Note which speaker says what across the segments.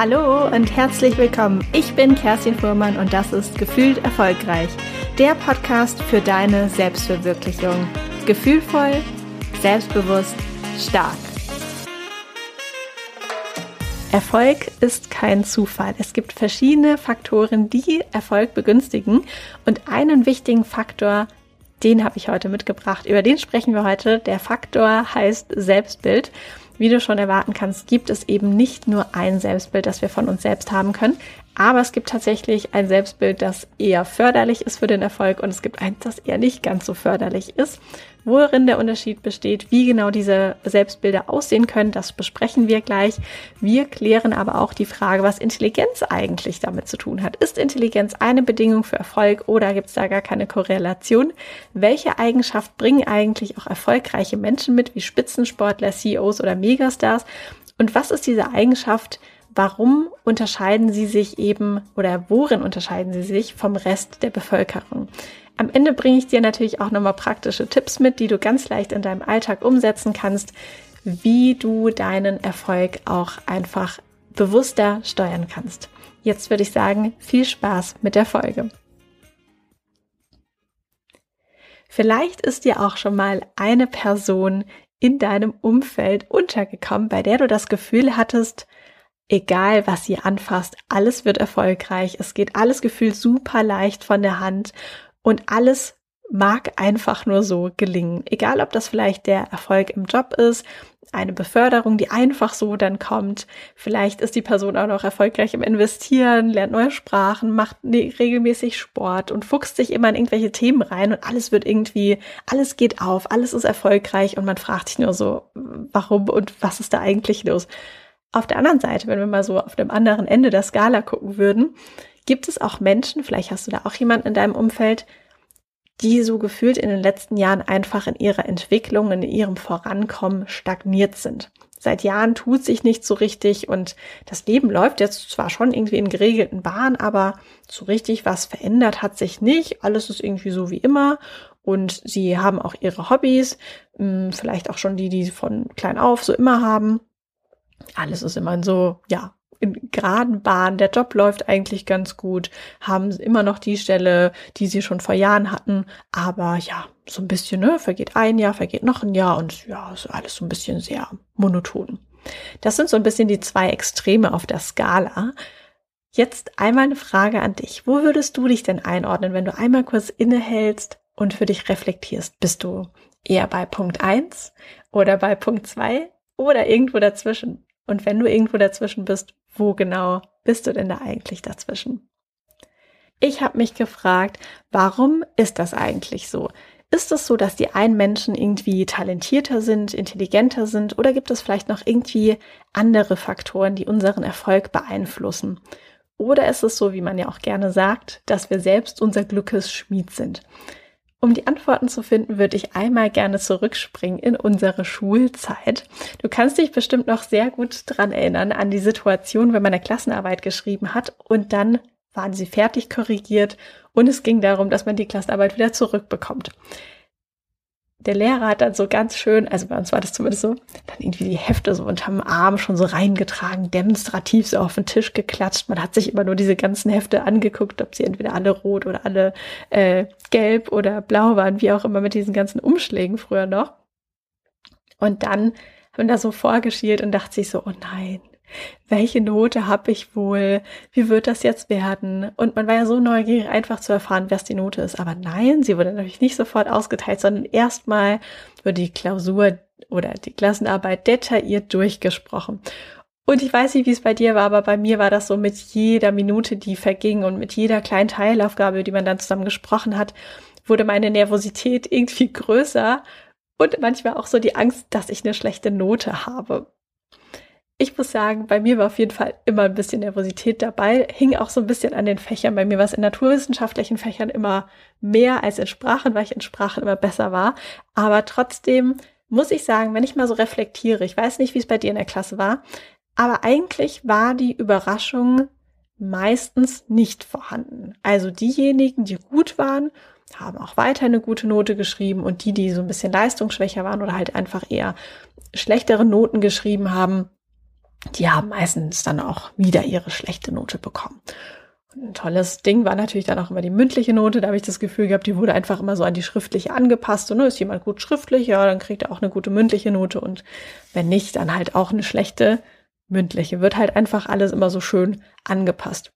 Speaker 1: Hallo und herzlich willkommen. Ich bin Kerstin Fuhrmann und das ist Gefühlt Erfolgreich, der Podcast für deine Selbstverwirklichung. Gefühlvoll, selbstbewusst, stark. Erfolg ist kein Zufall. Es gibt verschiedene Faktoren, die Erfolg begünstigen. Und einen wichtigen Faktor, den habe ich heute mitgebracht. Über den sprechen wir heute. Der Faktor heißt Selbstbild. Wie du schon erwarten kannst, gibt es eben nicht nur ein Selbstbild, das wir von uns selbst haben können, aber es gibt tatsächlich ein Selbstbild, das eher förderlich ist für den Erfolg und es gibt eins, das eher nicht ganz so förderlich ist. Worin der Unterschied besteht, wie genau diese Selbstbilder aussehen können, das besprechen wir gleich. Wir klären aber auch die Frage, was Intelligenz eigentlich damit zu tun hat. Ist Intelligenz eine Bedingung für Erfolg oder gibt es da gar keine Korrelation? Welche Eigenschaft bringen eigentlich auch erfolgreiche Menschen mit, wie Spitzensportler, CEOs oder Megastars? Und was ist diese Eigenschaft, warum unterscheiden sie sich eben oder worin unterscheiden sie sich vom Rest der Bevölkerung? Am Ende bringe ich dir natürlich auch nochmal praktische Tipps mit, die du ganz leicht in deinem Alltag umsetzen kannst, wie du deinen Erfolg auch einfach bewusster steuern kannst. Jetzt würde ich sagen, viel Spaß mit der Folge. Vielleicht ist dir auch schon mal eine Person in deinem Umfeld untergekommen, bei der du das Gefühl hattest, egal was sie anfasst, alles wird erfolgreich, es geht alles gefühlt super leicht von der Hand und alles mag einfach nur so gelingen. Egal, ob das vielleicht der Erfolg im Job ist, eine Beförderung, die einfach so dann kommt. Vielleicht ist die Person auch noch erfolgreich im Investieren, lernt neue Sprachen, macht ne, regelmäßig Sport und fuchst sich immer in irgendwelche Themen rein und alles wird irgendwie, alles geht auf, alles ist erfolgreich und man fragt sich nur so, warum und was ist da eigentlich los? Auf der anderen Seite, wenn wir mal so auf dem anderen Ende der Skala gucken würden, gibt es auch Menschen, vielleicht hast du da auch jemanden in deinem Umfeld, die so gefühlt in den letzten Jahren einfach in ihrer Entwicklung, in ihrem Vorankommen stagniert sind. Seit Jahren tut sich nicht so richtig und das Leben läuft jetzt zwar schon irgendwie in geregelten Bahnen, aber so richtig was verändert hat sich nicht. Alles ist irgendwie so wie immer und sie haben auch ihre Hobbys, hm, vielleicht auch schon die, die sie von klein auf so immer haben. Alles ist immer so, ja, in geraden Bahn, der Job läuft eigentlich ganz gut, haben immer noch die Stelle, die sie schon vor Jahren hatten, aber ja, so ein bisschen, ne, vergeht ein Jahr, vergeht noch ein Jahr und ja, ist alles so ein bisschen sehr monoton. Das sind so ein bisschen die zwei Extreme auf der Skala. Jetzt einmal eine Frage an dich. Wo würdest du dich denn einordnen, wenn du einmal kurz innehältst und für dich reflektierst? Bist du eher bei Punkt eins oder bei Punkt zwei oder irgendwo dazwischen? Und wenn du irgendwo dazwischen bist, wo genau bist du denn da eigentlich dazwischen? Ich habe mich gefragt, warum ist das eigentlich so? Ist es so, dass die einen Menschen irgendwie talentierter sind, intelligenter sind oder gibt es vielleicht noch irgendwie andere Faktoren, die unseren Erfolg beeinflussen? Oder ist es so, wie man ja auch gerne sagt, dass wir selbst unser Glückes Schmied sind? Um die Antworten zu finden, würde ich einmal gerne zurückspringen in unsere Schulzeit. Du kannst dich bestimmt noch sehr gut dran erinnern an die Situation, wenn man eine Klassenarbeit geschrieben hat und dann waren sie fertig korrigiert und es ging darum, dass man die Klassenarbeit wieder zurückbekommt der Lehrer hat dann so ganz schön, also bei uns war das zumindest so, dann irgendwie die Hefte so unterm Arm schon so reingetragen, demonstrativ so auf den Tisch geklatscht. Man hat sich immer nur diese ganzen Hefte angeguckt, ob sie entweder alle rot oder alle äh, gelb oder blau waren, wie auch immer mit diesen ganzen Umschlägen früher noch. Und dann haben wir da so vorgeschielt und dachte sich so, oh nein, welche Note habe ich wohl? Wie wird das jetzt werden? Und man war ja so neugierig, einfach zu erfahren, was die Note ist. Aber nein, sie wurde natürlich nicht sofort ausgeteilt, sondern erstmal wurde die Klausur oder die Klassenarbeit detailliert durchgesprochen. Und ich weiß nicht, wie es bei dir war, aber bei mir war das so mit jeder Minute, die verging und mit jeder kleinen Teilaufgabe, die man dann zusammen gesprochen hat, wurde meine Nervosität irgendwie größer und manchmal auch so die Angst, dass ich eine schlechte Note habe ich muss sagen, bei mir war auf jeden Fall immer ein bisschen Nervosität dabei, hing auch so ein bisschen an den Fächern. Bei mir war es in naturwissenschaftlichen Fächern immer mehr als in Sprachen, weil ich in Sprachen immer besser war. Aber trotzdem muss ich sagen, wenn ich mal so reflektiere, ich weiß nicht, wie es bei dir in der Klasse war, aber eigentlich war die Überraschung meistens nicht vorhanden. Also diejenigen, die gut waren, haben auch weiter eine gute Note geschrieben und die, die so ein bisschen leistungsschwächer waren oder halt einfach eher schlechtere Noten geschrieben haben, die haben meistens dann auch wieder ihre schlechte Note bekommen. Und ein tolles Ding war natürlich dann auch immer die mündliche Note. Da habe ich das Gefühl gehabt, die wurde einfach immer so an die schriftliche angepasst. Und ne, ist jemand gut schriftlich, ja, dann kriegt er auch eine gute mündliche Note. Und wenn nicht, dann halt auch eine schlechte mündliche. Wird halt einfach alles immer so schön angepasst.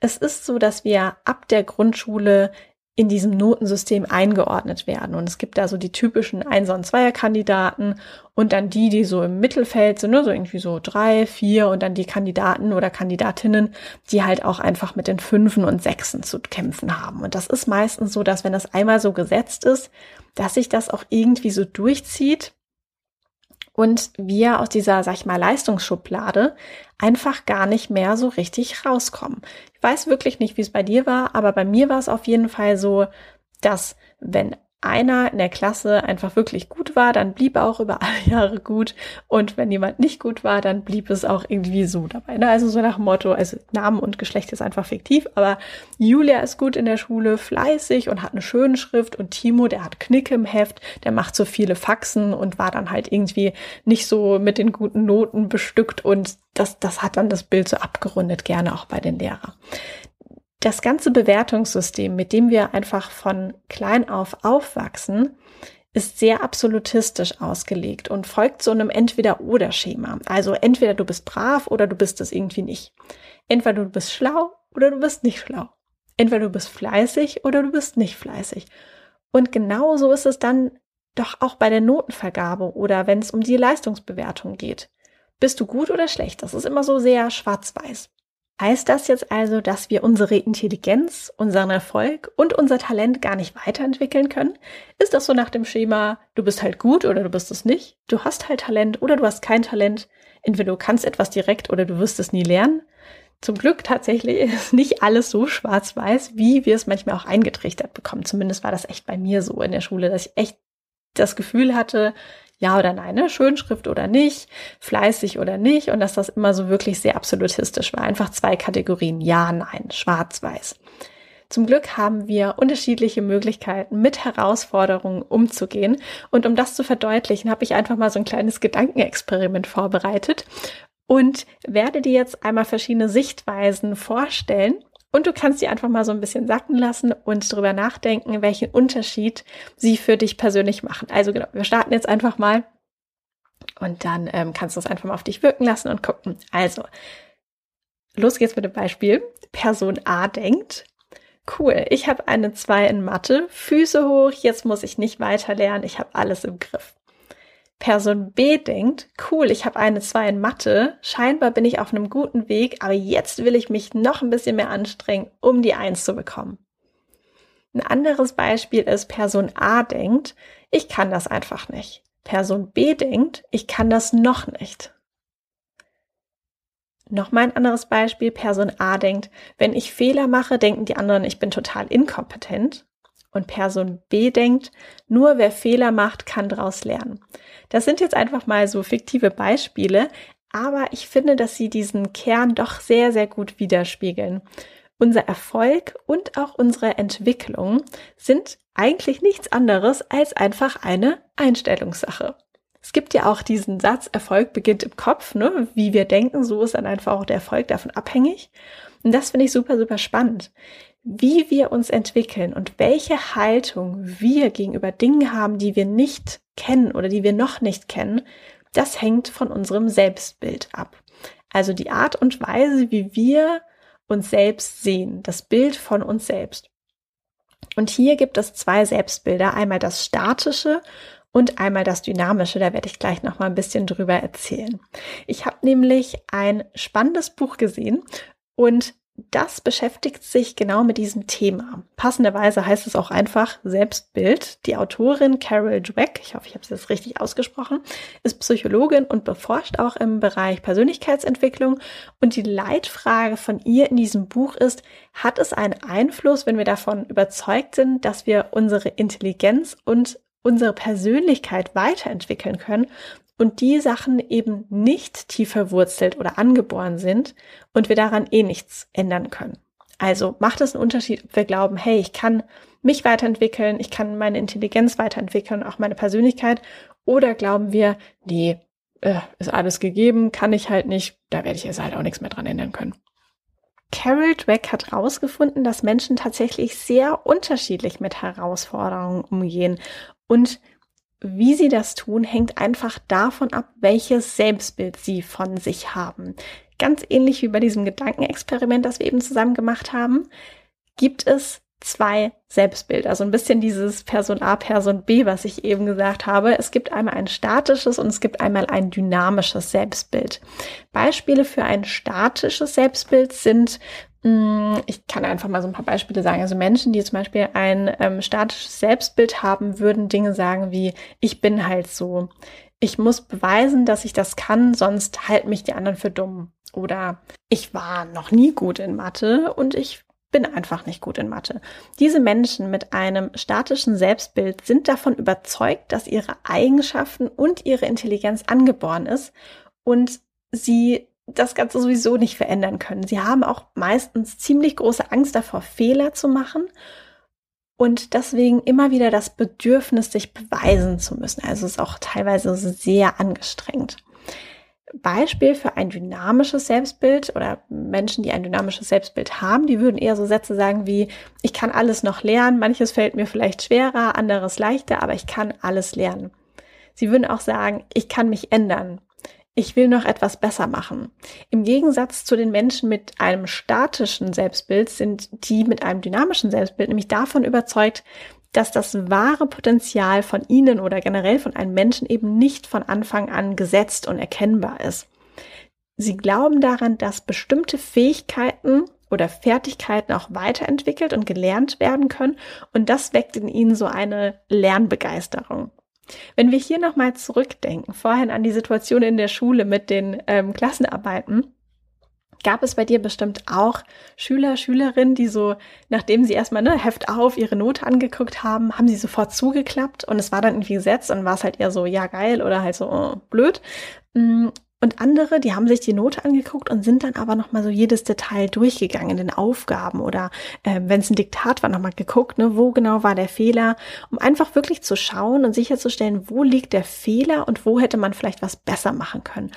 Speaker 1: Es ist so, dass wir ab der Grundschule in diesem Notensystem eingeordnet werden. Und es gibt da so die typischen Einser- und Zweierkandidaten und dann die, die so im Mittelfeld sind, ne, so irgendwie so drei, vier und dann die Kandidaten oder Kandidatinnen, die halt auch einfach mit den Fünfen und Sechsen zu kämpfen haben. Und das ist meistens so, dass wenn das einmal so gesetzt ist, dass sich das auch irgendwie so durchzieht und wir aus dieser, sag ich mal, Leistungsschublade einfach gar nicht mehr so richtig rauskommen. Ich weiß wirklich nicht, wie es bei dir war, aber bei mir war es auf jeden Fall so, dass wenn einer in der Klasse einfach wirklich gut war, dann blieb er auch über alle Jahre gut. Und wenn jemand nicht gut war, dann blieb es auch irgendwie so dabei. Ne? Also so nach dem Motto, also Namen und Geschlecht ist einfach fiktiv, aber Julia ist gut in der Schule, fleißig und hat eine schöne Schrift und Timo, der hat Knicke im Heft, der macht so viele Faxen und war dann halt irgendwie nicht so mit den guten Noten bestückt und das, das hat dann das Bild so abgerundet, gerne auch bei den Lehrern. Das ganze Bewertungssystem, mit dem wir einfach von klein auf aufwachsen, ist sehr absolutistisch ausgelegt und folgt so einem Entweder-Oder-Schema. Also entweder du bist brav oder du bist es irgendwie nicht. Entweder du bist schlau oder du bist nicht schlau. Entweder du bist fleißig oder du bist nicht fleißig. Und genau so ist es dann doch auch bei der Notenvergabe oder wenn es um die Leistungsbewertung geht. Bist du gut oder schlecht? Das ist immer so sehr schwarz-weiß. Heißt das jetzt also, dass wir unsere Intelligenz, unseren Erfolg und unser Talent gar nicht weiterentwickeln können? Ist das so nach dem Schema, du bist halt gut oder du bist es nicht? Du hast halt Talent oder du hast kein Talent. Entweder du kannst etwas direkt oder du wirst es nie lernen. Zum Glück tatsächlich ist nicht alles so schwarz-weiß, wie wir es manchmal auch eingetrichtert bekommen. Zumindest war das echt bei mir so in der Schule, dass ich echt das Gefühl hatte, ja oder nein, ne? Schönschrift oder nicht, fleißig oder nicht und dass das immer so wirklich sehr absolutistisch war. Einfach zwei Kategorien, ja, nein, schwarz, weiß. Zum Glück haben wir unterschiedliche Möglichkeiten, mit Herausforderungen umzugehen. Und um das zu verdeutlichen, habe ich einfach mal so ein kleines Gedankenexperiment vorbereitet und werde dir jetzt einmal verschiedene Sichtweisen vorstellen und du kannst sie einfach mal so ein bisschen sacken lassen und drüber nachdenken, welchen Unterschied sie für dich persönlich machen. Also genau, wir starten jetzt einfach mal und dann ähm, kannst du es einfach mal auf dich wirken lassen und gucken. Also, los geht's mit dem Beispiel. Person A denkt, cool, ich habe eine 2 in Mathe, Füße hoch, jetzt muss ich nicht weiter lernen, ich habe alles im Griff. Person B denkt, cool, ich habe eine 2 in Mathe, scheinbar bin ich auf einem guten Weg, aber jetzt will ich mich noch ein bisschen mehr anstrengen, um die 1 zu bekommen. Ein anderes Beispiel ist, Person A denkt, ich kann das einfach nicht. Person B denkt, ich kann das noch nicht. Nochmal ein anderes Beispiel, Person A denkt, wenn ich Fehler mache, denken die anderen, ich bin total inkompetent. Und Person B denkt, nur wer Fehler macht, kann daraus lernen. Das sind jetzt einfach mal so fiktive Beispiele, aber ich finde, dass sie diesen Kern doch sehr, sehr gut widerspiegeln. Unser Erfolg und auch unsere Entwicklung sind eigentlich nichts anderes als einfach eine Einstellungssache. Es gibt ja auch diesen Satz, Erfolg beginnt im Kopf, ne? Wie wir denken, so ist dann einfach auch der Erfolg davon abhängig. Und das finde ich super, super spannend wie wir uns entwickeln und welche Haltung wir gegenüber Dingen haben, die wir nicht kennen oder die wir noch nicht kennen, das hängt von unserem Selbstbild ab. Also die Art und Weise, wie wir uns selbst sehen, das Bild von uns selbst. Und hier gibt es zwei Selbstbilder, einmal das statische und einmal das dynamische. Da werde ich gleich noch mal ein bisschen drüber erzählen. Ich habe nämlich ein spannendes Buch gesehen und das beschäftigt sich genau mit diesem Thema. Passenderweise heißt es auch einfach Selbstbild. Die Autorin Carol Dweck, ich hoffe, ich habe es jetzt richtig ausgesprochen, ist Psychologin und beforscht auch im Bereich Persönlichkeitsentwicklung. Und die Leitfrage von ihr in diesem Buch ist, hat es einen Einfluss, wenn wir davon überzeugt sind, dass wir unsere Intelligenz und unsere Persönlichkeit weiterentwickeln können und die Sachen eben nicht tief verwurzelt oder angeboren sind und wir daran eh nichts ändern können. Also macht es einen Unterschied, ob wir glauben, hey, ich kann mich weiterentwickeln, ich kann meine Intelligenz weiterentwickeln, auch meine Persönlichkeit, oder glauben wir, nee, äh, ist alles gegeben, kann ich halt nicht, da werde ich jetzt halt auch nichts mehr dran ändern können. Carol Dweck hat herausgefunden, dass Menschen tatsächlich sehr unterschiedlich mit Herausforderungen umgehen und wie sie das tun, hängt einfach davon ab, welches Selbstbild sie von sich haben. Ganz ähnlich wie bei diesem Gedankenexperiment, das wir eben zusammen gemacht haben, gibt es zwei Selbstbilder. Also ein bisschen dieses Person A, Person B, was ich eben gesagt habe. Es gibt einmal ein statisches und es gibt einmal ein dynamisches Selbstbild. Beispiele für ein statisches Selbstbild sind ich kann einfach mal so ein paar Beispiele sagen. Also Menschen, die zum Beispiel ein ähm, statisches Selbstbild haben, würden Dinge sagen wie, ich bin halt so. Ich muss beweisen, dass ich das kann, sonst halten mich die anderen für dumm. Oder ich war noch nie gut in Mathe und ich bin einfach nicht gut in Mathe. Diese Menschen mit einem statischen Selbstbild sind davon überzeugt, dass ihre Eigenschaften und ihre Intelligenz angeboren ist und sie das Ganze sowieso nicht verändern können. Sie haben auch meistens ziemlich große Angst davor, Fehler zu machen und deswegen immer wieder das Bedürfnis, sich beweisen zu müssen. Also ist auch teilweise sehr angestrengt. Beispiel für ein dynamisches Selbstbild oder Menschen, die ein dynamisches Selbstbild haben, die würden eher so Sätze sagen wie, ich kann alles noch lernen, manches fällt mir vielleicht schwerer, anderes leichter, aber ich kann alles lernen. Sie würden auch sagen, ich kann mich ändern. Ich will noch etwas besser machen. Im Gegensatz zu den Menschen mit einem statischen Selbstbild sind die mit einem dynamischen Selbstbild nämlich davon überzeugt, dass das wahre Potenzial von Ihnen oder generell von einem Menschen eben nicht von Anfang an gesetzt und erkennbar ist. Sie glauben daran, dass bestimmte Fähigkeiten oder Fertigkeiten auch weiterentwickelt und gelernt werden können und das weckt in Ihnen so eine Lernbegeisterung. Wenn wir hier nochmal zurückdenken, vorhin an die Situation in der Schule mit den ähm, Klassenarbeiten, Gab es bei dir bestimmt auch Schüler, Schülerinnen, die so, nachdem sie erstmal ne, Heft auf ihre Note angeguckt haben, haben sie sofort zugeklappt und es war dann irgendwie gesetzt und war es halt eher so, ja geil oder halt so oh, blöd. Und andere, die haben sich die Note angeguckt und sind dann aber nochmal so jedes Detail durchgegangen in den Aufgaben oder äh, wenn es ein Diktat war, nochmal geguckt, ne, wo genau war der Fehler, um einfach wirklich zu schauen und sicherzustellen, wo liegt der Fehler und wo hätte man vielleicht was besser machen können.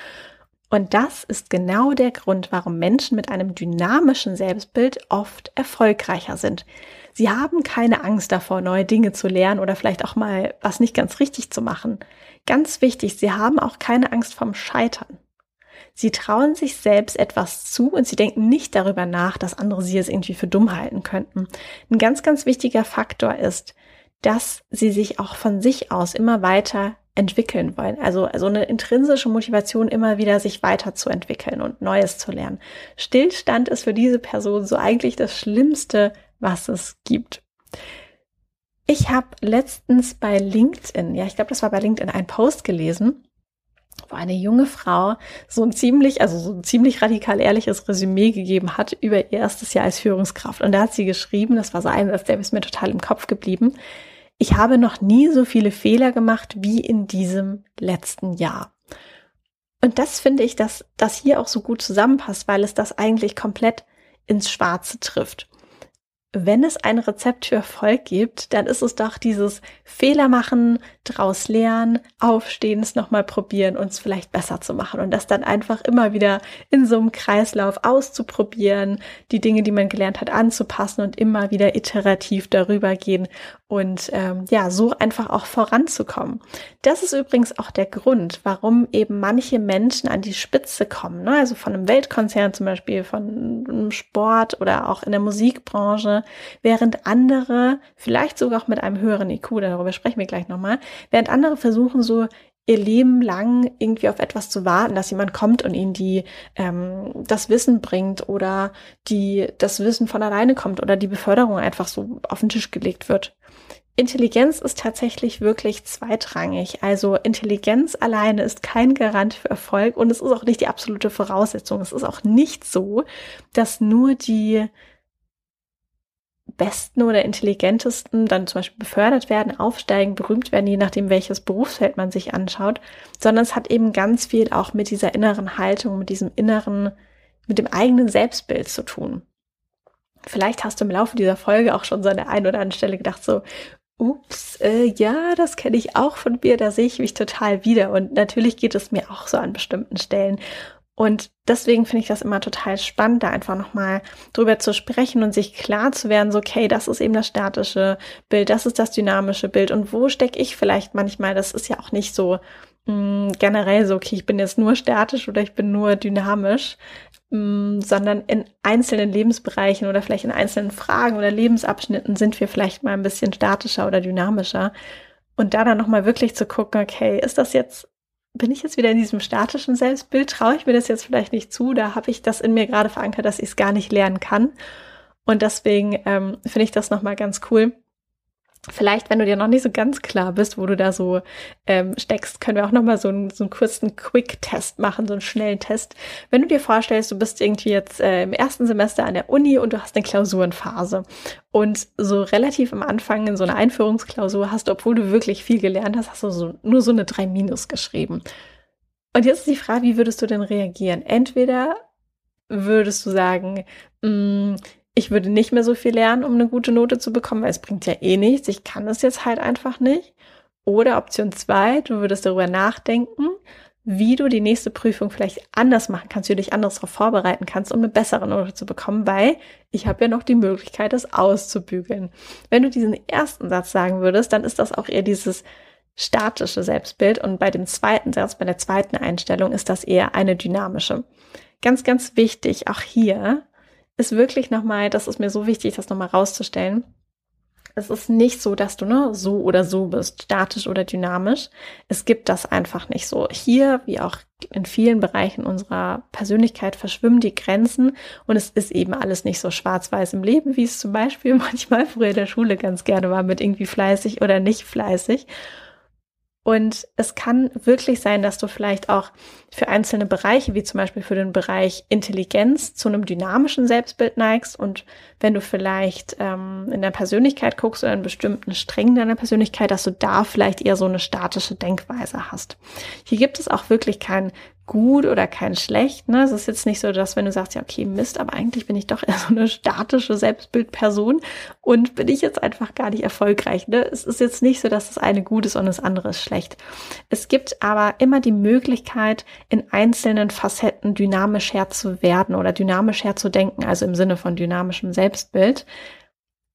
Speaker 1: Und das ist genau der Grund, warum Menschen mit einem dynamischen Selbstbild oft erfolgreicher sind. Sie haben keine Angst davor, neue Dinge zu lernen oder vielleicht auch mal was nicht ganz richtig zu machen. Ganz wichtig, sie haben auch keine Angst vom Scheitern. Sie trauen sich selbst etwas zu und sie denken nicht darüber nach, dass andere sie es irgendwie für dumm halten könnten. Ein ganz, ganz wichtiger Faktor ist, dass sie sich auch von sich aus immer weiter entwickeln wollen. Also, also eine intrinsische Motivation, immer wieder sich weiterzuentwickeln und Neues zu lernen. Stillstand ist für diese Person so eigentlich das Schlimmste, was es gibt. Ich habe letztens bei LinkedIn, ja, ich glaube, das war bei LinkedIn, einen Post gelesen, wo eine junge Frau so ein ziemlich, also so ein ziemlich radikal ehrliches Resümee gegeben hat über ihr erstes Jahr als Führungskraft. Und da hat sie geschrieben, das war so ein der ist mir total im Kopf geblieben ich habe noch nie so viele Fehler gemacht wie in diesem letzten Jahr. Und das finde ich, dass das hier auch so gut zusammenpasst, weil es das eigentlich komplett ins Schwarze trifft wenn es ein Rezept für Erfolg gibt, dann ist es doch dieses Fehler machen, draus lernen, aufstehen, es nochmal probieren, uns vielleicht besser zu machen und das dann einfach immer wieder in so einem Kreislauf auszuprobieren, die Dinge, die man gelernt hat, anzupassen und immer wieder iterativ darüber gehen und ähm, ja, so einfach auch voranzukommen. Das ist übrigens auch der Grund, warum eben manche Menschen an die Spitze kommen, ne? also von einem Weltkonzern zum Beispiel, von einem Sport oder auch in der Musikbranche während andere, vielleicht sogar auch mit einem höheren IQ, darüber sprechen wir gleich nochmal, während andere versuchen so ihr Leben lang irgendwie auf etwas zu warten, dass jemand kommt und ihnen die ähm, das Wissen bringt oder die das Wissen von alleine kommt oder die Beförderung einfach so auf den Tisch gelegt wird. Intelligenz ist tatsächlich wirklich zweitrangig. Also Intelligenz alleine ist kein Garant für Erfolg und es ist auch nicht die absolute Voraussetzung. Es ist auch nicht so, dass nur die besten oder intelligentesten dann zum Beispiel befördert werden, aufsteigen, berühmt werden, je nachdem, welches Berufsfeld man sich anschaut, sondern es hat eben ganz viel auch mit dieser inneren Haltung, mit diesem inneren, mit dem eigenen Selbstbild zu tun. Vielleicht hast du im Laufe dieser Folge auch schon so an der einen oder anderen Stelle gedacht, so, ups, äh, ja, das kenne ich auch von mir, da sehe ich mich total wieder. Und natürlich geht es mir auch so an bestimmten Stellen. Und deswegen finde ich das immer total spannend, da einfach nochmal drüber zu sprechen und sich klar zu werden, so, okay, das ist eben das statische Bild, das ist das dynamische Bild und wo stecke ich vielleicht manchmal, das ist ja auch nicht so mh, mm, generell so, okay, ich bin jetzt nur statisch oder ich bin nur dynamisch, mh, mm, sondern in einzelnen Lebensbereichen oder vielleicht in einzelnen Fragen oder Lebensabschnitten sind wir vielleicht mal ein bisschen statischer oder dynamischer. Und da dann nochmal wirklich zu gucken, okay, ist das jetzt bin ich jetzt wieder in diesem statischen Selbstbild? Traue ich mir das jetzt vielleicht nicht zu? Da habe ich das in mir gerade verankert, dass ich es gar nicht lernen kann. Und deswegen ähm, finde ich das nochmal ganz cool, Vielleicht, wenn du dir noch nicht so ganz klar bist, wo du da so ähm, steckst, können wir auch noch mal so einen, so einen kurzen Quick-Test machen, so einen schnellen Test. Wenn du dir vorstellst, du bist irgendwie jetzt äh, im ersten Semester an der Uni und du hast eine Klausurenphase und so relativ am Anfang in so einer Einführungsklausur hast du, obwohl du wirklich viel gelernt hast, hast du so, nur so eine 3 Minus geschrieben. Und jetzt ist die Frage, wie würdest du denn reagieren? Entweder würdest du sagen, mh, mm, ich würde nicht mehr so viel lernen, um eine gute Note zu bekommen, weil es bringt ja eh nichts. Ich kann das jetzt halt einfach nicht. Oder Option zwei, du würdest darüber nachdenken, wie du die nächste Prüfung vielleicht anders machen kannst, wie du dich anders darauf vorbereiten kannst, um eine bessere Note zu bekommen, weil ich habe ja noch die Möglichkeit, das auszubügeln. Wenn du diesen ersten Satz sagen würdest, dann ist das auch eher dieses statische Selbstbild und bei dem zweiten Satz, bei der zweiten Einstellung ist das eher eine dynamische. Ganz, ganz wichtig, auch hier, ist wirklich nochmal, das ist mir so wichtig, das nochmal rauszustellen. Es ist nicht so, dass du ne, so oder so bist, statisch oder dynamisch. Es gibt das einfach nicht so. Hier, wie auch in vielen Bereichen unserer Persönlichkeit, verschwimmen die Grenzen und es ist eben alles nicht so schwarz-weiß im Leben, wie es zum Beispiel manchmal früher in der Schule ganz gerne war mit irgendwie fleißig oder nicht fleißig. Und es kann wirklich sein, dass du vielleicht auch für einzelne Bereiche, wie zum Beispiel für den Bereich Intelligenz, zu einem dynamischen Selbstbild neigst. Und wenn du vielleicht ähm, in der Persönlichkeit guckst oder in bestimmten Strängen deiner Persönlichkeit, dass du da vielleicht eher so eine statische Denkweise hast. Hier gibt es auch wirklich kein gut oder kein schlecht. Ne? Es ist jetzt nicht so, dass wenn du sagst, ja, okay, Mist, aber eigentlich bin ich doch eher so eine statische Selbstbildperson und bin ich jetzt einfach gar nicht erfolgreich. Ne? Es ist jetzt nicht so, dass das eine gut ist und das andere ist schlecht. Es gibt aber immer die Möglichkeit, in einzelnen Facetten dynamisch herzu werden oder dynamisch herzudenken, also im Sinne von dynamischem Selbstbild.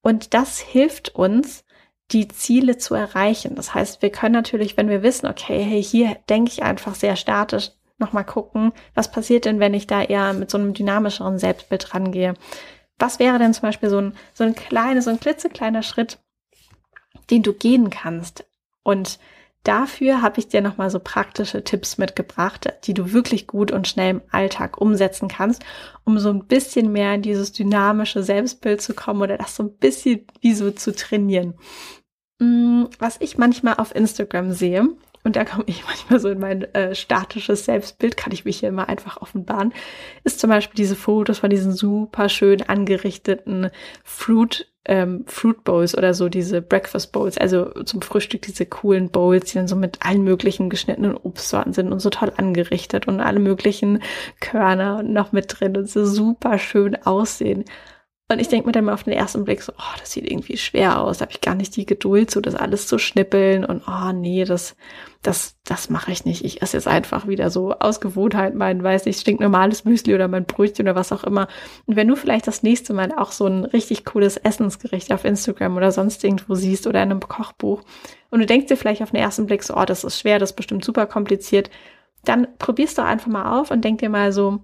Speaker 1: Und das hilft uns, die Ziele zu erreichen. Das heißt, wir können natürlich, wenn wir wissen, okay, hey, hier denke ich einfach sehr statisch, nochmal gucken, was passiert denn, wenn ich da eher mit so einem dynamischeren Selbstbild rangehe. Was wäre denn zum Beispiel so ein, so ein kleiner, so ein klitzekleiner Schritt, den du gehen kannst? Und dafür habe ich dir nochmal so praktische Tipps mitgebracht, die du wirklich gut und schnell im Alltag umsetzen kannst, um so ein bisschen mehr in dieses dynamische Selbstbild zu kommen oder das so ein bisschen wie so zu trainieren. Mm, was ich manchmal auf Instagram sehe, und da komme ich manchmal so in mein äh, statisches Selbstbild, kann ich mich hier immer einfach offenbaren, ist zum Beispiel diese Fotos von diesen super schön angerichteten Fruit, ähm, Fruit Bowls oder so, diese Breakfast Bowls, also zum Frühstück diese coolen Bowls, die dann so mit allen möglichen geschnittenen Obstsorten sind und so toll angerichtet und alle möglichen Körner noch mit drin und so super schön aussehen. Und ich denke mir dann mal auf den ersten Blick so, oh, das sieht irgendwie schwer aus. Da habe ich gar nicht die Geduld, so das alles zu schnippeln. Und oh nee, das, das, das mache ich nicht. Ich esse jetzt einfach wieder so aus Gewohnheit mein, weiß nicht, stinknormales Müsli oder mein Brötchen oder was auch immer. Und wenn du vielleicht das nächste Mal auch so ein richtig cooles Essensgericht auf Instagram oder sonst irgendwo siehst oder in einem Kochbuch und du denkst dir vielleicht auf den ersten Blick so, oh, das ist schwer, das ist bestimmt super kompliziert, dann probierst du einfach mal auf und denk dir mal so,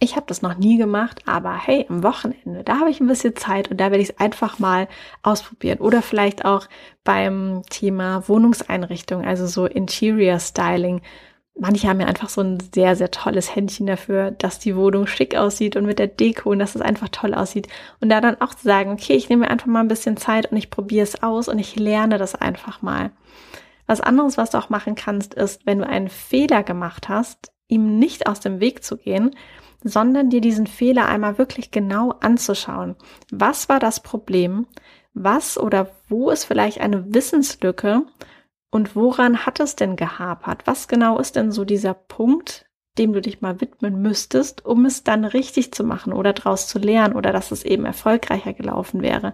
Speaker 1: ich habe das noch nie gemacht, aber hey, am Wochenende, da habe ich ein bisschen Zeit und da werde ich es einfach mal ausprobieren. Oder vielleicht auch beim Thema Wohnungseinrichtung, also so Interior Styling. Manche haben ja einfach so ein sehr, sehr tolles Händchen dafür, dass die Wohnung schick aussieht und mit der Deko und dass es einfach toll aussieht. Und da dann auch zu sagen, okay, ich nehme mir einfach mal ein bisschen Zeit und ich probiere es aus und ich lerne das einfach mal. Was anderes, was du auch machen kannst, ist, wenn du einen Fehler gemacht hast, ihm nicht aus dem Weg zu gehen, sondern dir diesen Fehler einmal wirklich genau anzuschauen. Was war das Problem? Was oder wo ist vielleicht eine Wissenslücke? Und woran hat es denn gehapert? Was genau ist denn so dieser Punkt, dem du dich mal widmen müsstest, um es dann richtig zu machen oder daraus zu lernen oder dass es eben erfolgreicher gelaufen wäre?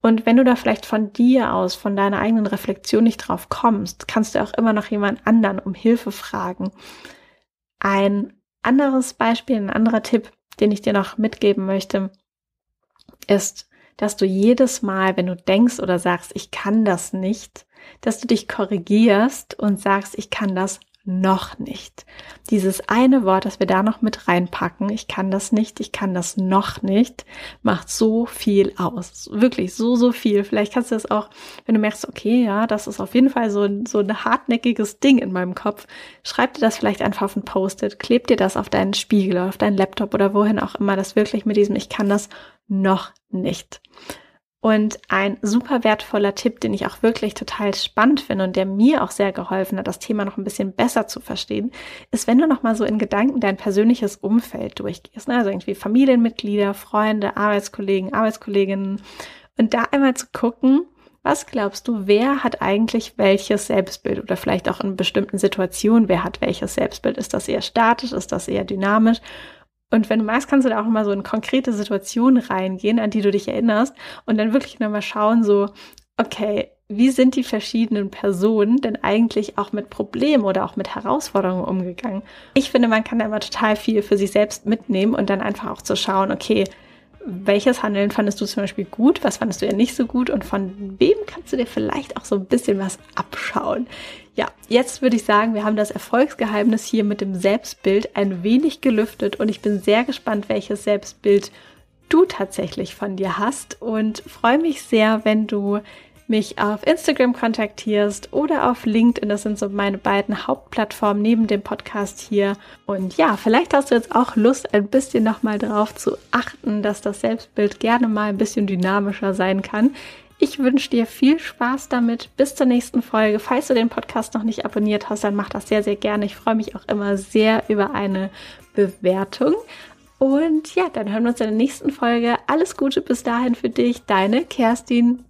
Speaker 1: Und wenn du da vielleicht von dir aus, von deiner eigenen Reflexion nicht drauf kommst, kannst du auch immer noch jemand anderen um Hilfe fragen. Ein anderes Beispiel, ein anderer Tipp, den ich dir noch mitgeben möchte, ist, dass du jedes Mal, wenn du denkst oder sagst, ich kann das nicht, dass du dich korrigierst und sagst, ich kann das noch nicht. Dieses eine Wort, das wir da noch mit reinpacken, ich kann das nicht, ich kann das noch nicht, macht so viel aus. Wirklich so, so viel. Vielleicht kannst du das auch, wenn du merkst, okay, ja, das ist auf jeden Fall so, so ein hartnäckiges Ding in meinem Kopf, schreib dir das vielleicht einfach auf ein Post-it, kleb dir das auf deinen Spiegel, auf deinen Laptop oder wohin auch immer, das wirklich mit diesem, ich kann das noch nicht. Und ein super wertvoller Tipp, den ich auch wirklich total spannend finde und der mir auch sehr geholfen hat, das Thema noch ein bisschen besser zu verstehen, ist, wenn du nochmal so in Gedanken dein persönliches Umfeld durchgehst. Ne? Also irgendwie Familienmitglieder, Freunde, Arbeitskollegen, Arbeitskolleginnen. Und da einmal zu gucken, was glaubst du, wer hat eigentlich welches Selbstbild oder vielleicht auch in bestimmten Situationen, wer hat welches Selbstbild? Ist das eher statisch? Ist das eher dynamisch? Und wenn du magst, kannst du da auch mal so in konkrete Situationen reingehen, an die du dich erinnerst und dann wirklich nochmal schauen, so, okay, wie sind die verschiedenen Personen denn eigentlich auch mit Problemen oder auch mit Herausforderungen umgegangen? Ich finde, man kann da immer total viel für sich selbst mitnehmen und dann einfach auch zu schauen, okay, welches Handeln fandest du zum Beispiel gut, was fandest du ja nicht so gut und von wem kannst du dir vielleicht auch so ein bisschen was abschauen. Ja, jetzt würde ich sagen, wir haben das Erfolgsgeheimnis hier mit dem Selbstbild ein wenig gelüftet und ich bin sehr gespannt, welches Selbstbild du tatsächlich von dir hast und freue mich sehr, wenn du mich auf Instagram kontaktierst oder auf LinkedIn. Das sind so meine beiden Hauptplattformen neben dem Podcast hier. Und ja, vielleicht hast du jetzt auch Lust, ein bisschen nochmal darauf zu achten, dass das Selbstbild gerne mal ein bisschen dynamischer sein kann. Ich wünsche dir viel Spaß damit. Bis zur nächsten Folge. Falls du den Podcast noch nicht abonniert hast, dann mach das sehr, sehr gerne. Ich freue mich auch immer sehr über eine Bewertung. Und ja, dann hören wir uns in der nächsten Folge. Alles Gute bis dahin für dich, deine Kerstin.